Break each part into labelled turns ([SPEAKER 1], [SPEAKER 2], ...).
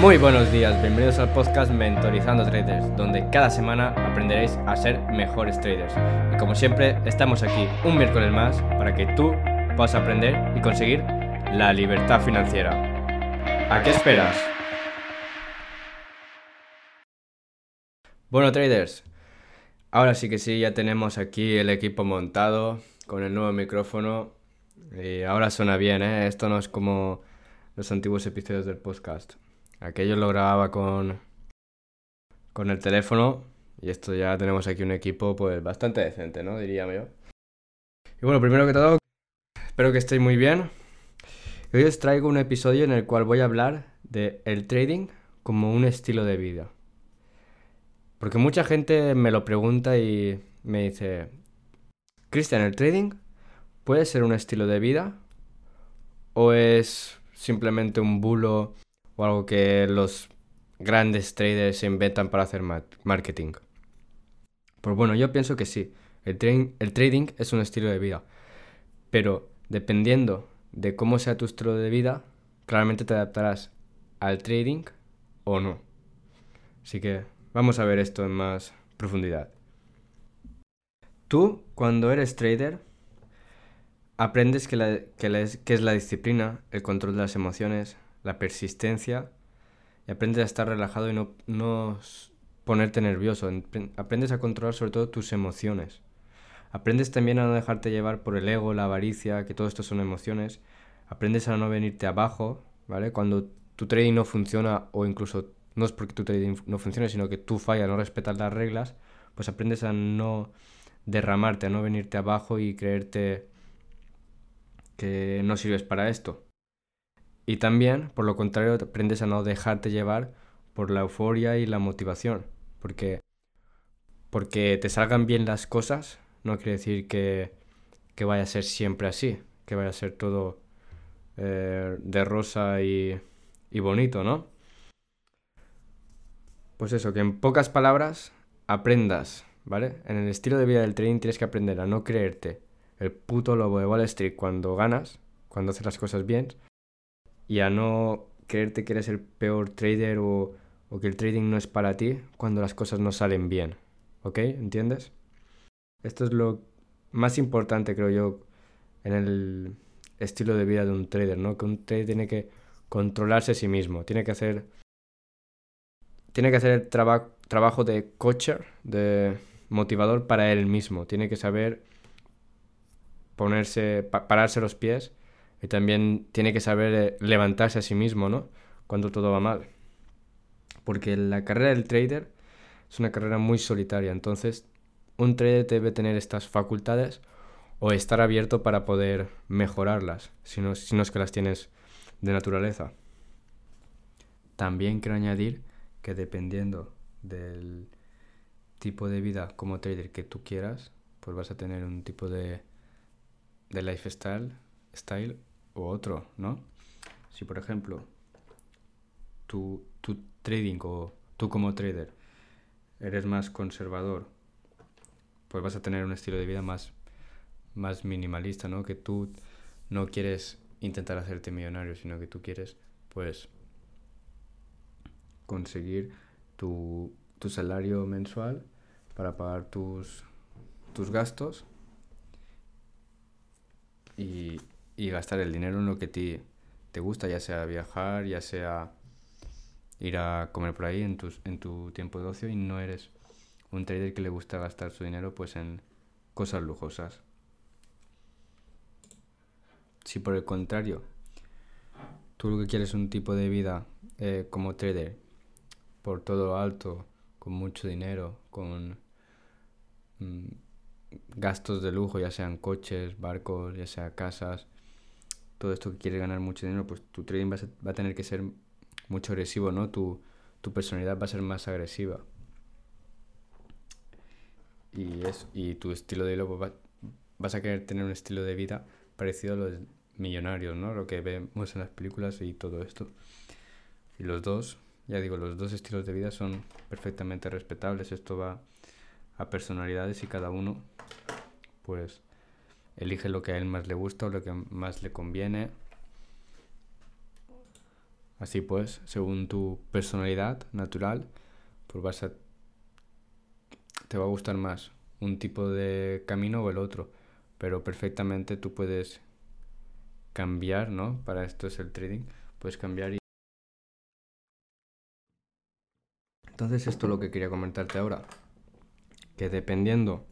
[SPEAKER 1] Muy buenos días, bienvenidos al podcast Mentorizando Traders, donde cada semana aprenderéis a ser mejores traders. Y como siempre, estamos aquí un miércoles más para que tú puedas aprender y conseguir la libertad financiera. ¿A qué esperas? Bueno, traders, ahora sí que sí, ya tenemos aquí el equipo montado con el nuevo micrófono. Y ahora suena bien, ¿eh? Esto no es como los antiguos episodios del podcast. Aquello lo grababa con, con el teléfono y esto ya tenemos aquí un equipo pues bastante decente, ¿no? Diría yo. Y bueno, primero que todo, espero que estéis muy bien. Hoy os traigo un episodio en el cual voy a hablar de el trading como un estilo de vida. Porque mucha gente me lo pregunta y me dice, Cristian, ¿el trading puede ser un estilo de vida? ¿O es simplemente un bulo o algo que los grandes traders inventan para hacer marketing? Pues bueno, yo pienso que sí. El, el trading es un estilo de vida. Pero dependiendo de cómo sea tu estilo de vida, claramente te adaptarás al trading o no. Así que vamos a ver esto en más profundidad. Tú, cuando eres trader, aprendes que, que es la disciplina, el control de las emociones, la persistencia y aprendes a estar relajado y no, no ponerte nervioso. Aprendes a controlar sobre todo tus emociones. Aprendes también a no dejarte llevar por el ego, la avaricia, que todo esto son emociones. Aprendes a no venirte abajo, ¿vale? Cuando tu trading no funciona o incluso no es porque tu trading no funcione, sino que tú fallas, no respetas las reglas, pues aprendes a no derramarte, a no venirte abajo y creerte que no sirves para esto. Y también, por lo contrario, aprendes a no dejarte llevar por la euforia y la motivación. Porque, porque te salgan bien las cosas no quiere decir que, que vaya a ser siempre así, que vaya a ser todo eh, de rosa y, y bonito, ¿no? Pues eso, que en pocas palabras aprendas, ¿vale? En el estilo de vida del trading tienes que aprender a no creerte el puto lobo de Wall Street cuando ganas, cuando haces las cosas bien, y a no creerte que eres el peor trader o, que el trading no es para ti cuando las cosas no salen bien. ¿Ok? ¿Entiendes? Esto es lo más importante, creo yo, en el estilo de vida de un trader, ¿no? Que un trader tiene que controlarse a sí mismo, tiene que hacer tiene que hacer el trabajo de coacher, de motivador para él mismo, tiene que saber ponerse pararse los pies y también tiene que saber eh, levantarse a sí mismo, ¿no? Cuando todo va mal. Porque la carrera del trader es una carrera muy solitaria, entonces un trader debe tener estas facultades o estar abierto para poder mejorarlas, si no, es que las tienes de naturaleza. También quiero añadir que dependiendo del tipo de vida como trader que tú quieras, pues vas a tener un tipo de, de lifestyle style o otro, ¿no? Si por ejemplo tu, tu trading o tú como trader eres más conservador, pues vas a tener un estilo de vida más, más minimalista, ¿no? Que tú no quieres intentar hacerte millonario, sino que tú quieres, pues, conseguir tu, tu salario mensual para pagar tus, tus gastos y, y gastar el dinero en lo que te, te gusta, ya sea viajar, ya sea ir a comer por ahí en, tus, en tu tiempo de ocio y no eres un trader que le gusta gastar su dinero pues en cosas lujosas. Si por el contrario tú lo que quieres es un tipo de vida eh, como trader por todo alto, con mucho dinero, con mm, gastos de lujo, ya sean coches, barcos, ya sea casas, todo esto que quiere ganar mucho dinero, pues tu trading va a, va tener que ser mucho agresivo, ¿no? Tu, tu, personalidad va a ser más agresiva. Y, es, y tu estilo de vida, pues vas a querer tener un estilo de vida parecido a los millonarios, ¿no? Lo que vemos en las películas y todo esto. Y los dos, ya digo, los dos estilos de vida son perfectamente respetables. Esto va a personalidades y cada uno, pues elige lo que a él más le gusta o lo que más le conviene. Así pues, según tu personalidad natural, pues vas a te va a gustar más un tipo de camino o el otro, pero perfectamente tú puedes cambiar, ¿no? Para esto es el trading, puedes cambiar y Entonces esto es lo que quería comentarte ahora, que dependiendo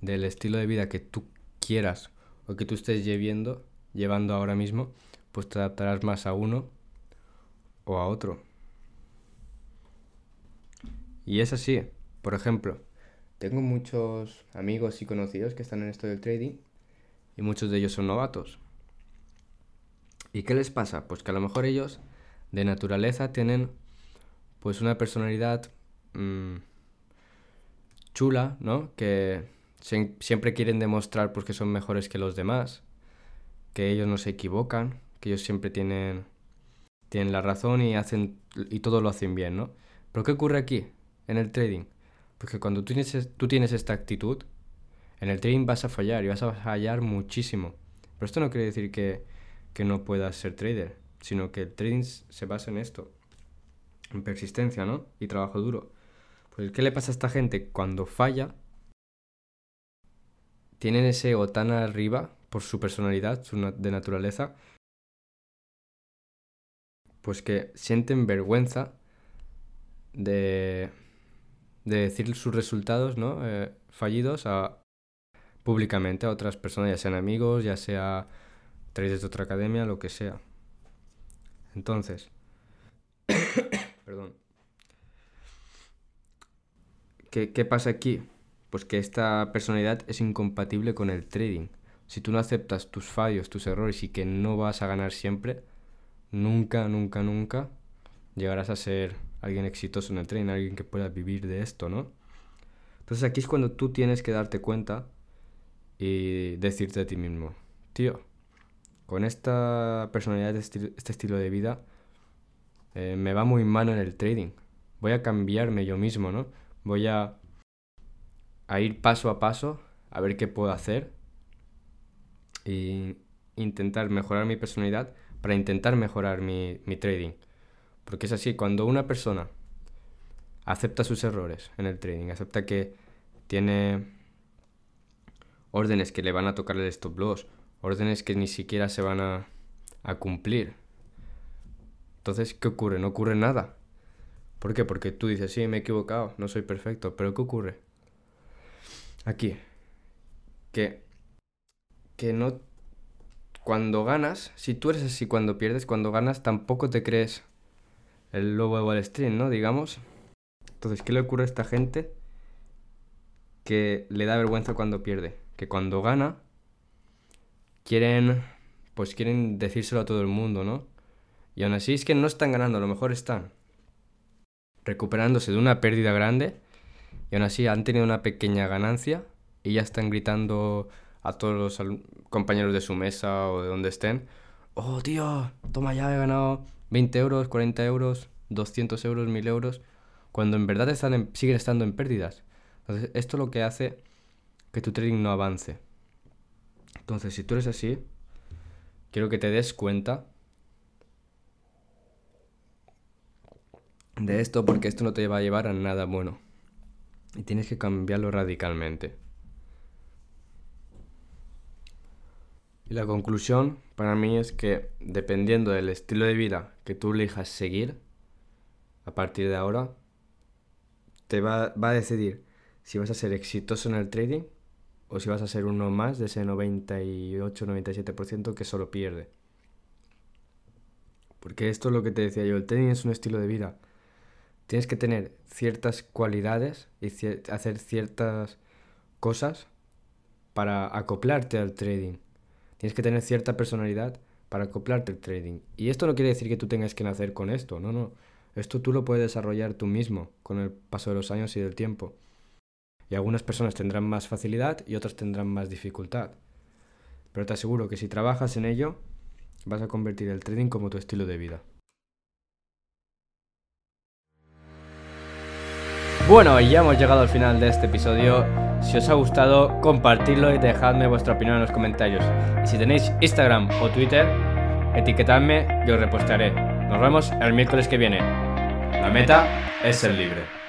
[SPEAKER 1] del estilo de vida que tú quieras o que tú estés llevando, llevando ahora mismo, pues te adaptarás más a uno o a otro. Y es así. Por ejemplo, tengo muchos amigos y conocidos que están en esto del trading y muchos de ellos son novatos. ¿Y qué les pasa? Pues que a lo mejor ellos de naturaleza tienen pues una personalidad mm, chula, ¿no? Que siempre quieren demostrar pues, que son mejores que los demás, que ellos no se equivocan, que ellos siempre tienen, tienen la razón y, hacen, y todo lo hacen bien, ¿no? Pero ¿qué ocurre aquí, en el trading? Porque cuando tú tienes, tú tienes esta actitud, en el trading vas a fallar y vas a fallar muchísimo. Pero esto no quiere decir que, que no puedas ser trader, sino que el trading se basa en esto, en persistencia, ¿no? Y trabajo duro. Pues ¿qué le pasa a esta gente cuando falla? Tienen ese ego tan arriba por su personalidad, su de naturaleza, pues que sienten vergüenza de, de decir sus resultados, ¿no? Eh, fallidos a, públicamente a otras personas, ya sean amigos, ya sea traders de otra academia, lo que sea. Entonces, perdón. ¿Qué, ¿Qué pasa aquí? Pues que esta personalidad es incompatible con el trading. Si tú no aceptas tus fallos, tus errores y que no vas a ganar siempre, nunca, nunca, nunca llegarás a ser alguien exitoso en el trading, alguien que pueda vivir de esto, ¿no? Entonces aquí es cuando tú tienes que darte cuenta y decirte a ti mismo, tío, con esta personalidad, este, estilo de vida, eh, me va muy mal en el trading. Voy a cambiarme yo mismo, ¿no? Voy a, a ir paso a paso a ver qué puedo hacer y intentar mejorar mi personalidad para intentar mejorar mi, trading. Porque es así, cuando una persona acepta sus errores en el trading, acepta que tiene órdenes que le van a tocar el stop loss, órdenes que ni siquiera se van a, a cumplir. Entonces, ¿qué ocurre? No ocurre nada. ¿Por qué? Porque tú dices, sí, me he equivocado, no soy perfecto, pero ¿qué ocurre? Aquí, que, que no cuando ganas, si tú eres así cuando pierdes, cuando ganas tampoco te crees el lobo de Wall Street, ¿no? Digamos. Entonces, ¿qué le ocurre a esta gente que le da vergüenza cuando pierde? Que cuando gana, quieren, pues quieren decírselo a todo el mundo, ¿no? Y aún así es que no están ganando, a lo mejor están recuperándose de una pérdida grande y aún así han tenido una pequeña ganancia y ya están gritando a todos los compañeros de su mesa o de donde estén, oh tío, toma ya, he ganado 20 euros, 40 euros, 200 euros, 1000 euros, cuando en verdad están siguen estando en pérdidas. Entonces, esto es lo que hace que tu trading no avance. Entonces, si tú eres así, quiero que te des cuenta de esto porque esto no te va a llevar a nada bueno. Y tienes que cambiarlo radicalmente. Y la conclusión para mí es que dependiendo del estilo de vida que tú elijas seguir, a partir de ahora, te va, va a decidir si vas a ser exitoso en el trading o si vas a ser uno más de ese 98-97% que solo pierde. Porque esto es lo que te decía yo, el trading es un estilo de vida. Tienes que tener ciertas cualidades y hacer ciertas cosas para acoplarte al trading. Tienes que tener cierta personalidad para acoplarte al trading. Y esto no quiere decir que tú tengas que nacer con esto, no, no. Esto tú lo puedes desarrollar tú mismo con el paso de los años y del tiempo. Y algunas personas tendrán más facilidad y otras tendrán más dificultad. Pero te aseguro que si trabajas en ello, vas a convertir el trading como tu estilo de vida. Bueno, ya hemos llegado al final de este episodio. Si os ha gustado, compartidlo y dejadme vuestra opinión en los comentarios. Y si tenéis Instagram o Twitter, etiquetadme y os repostaré. Nos vemos el miércoles que viene. La meta es ser libre.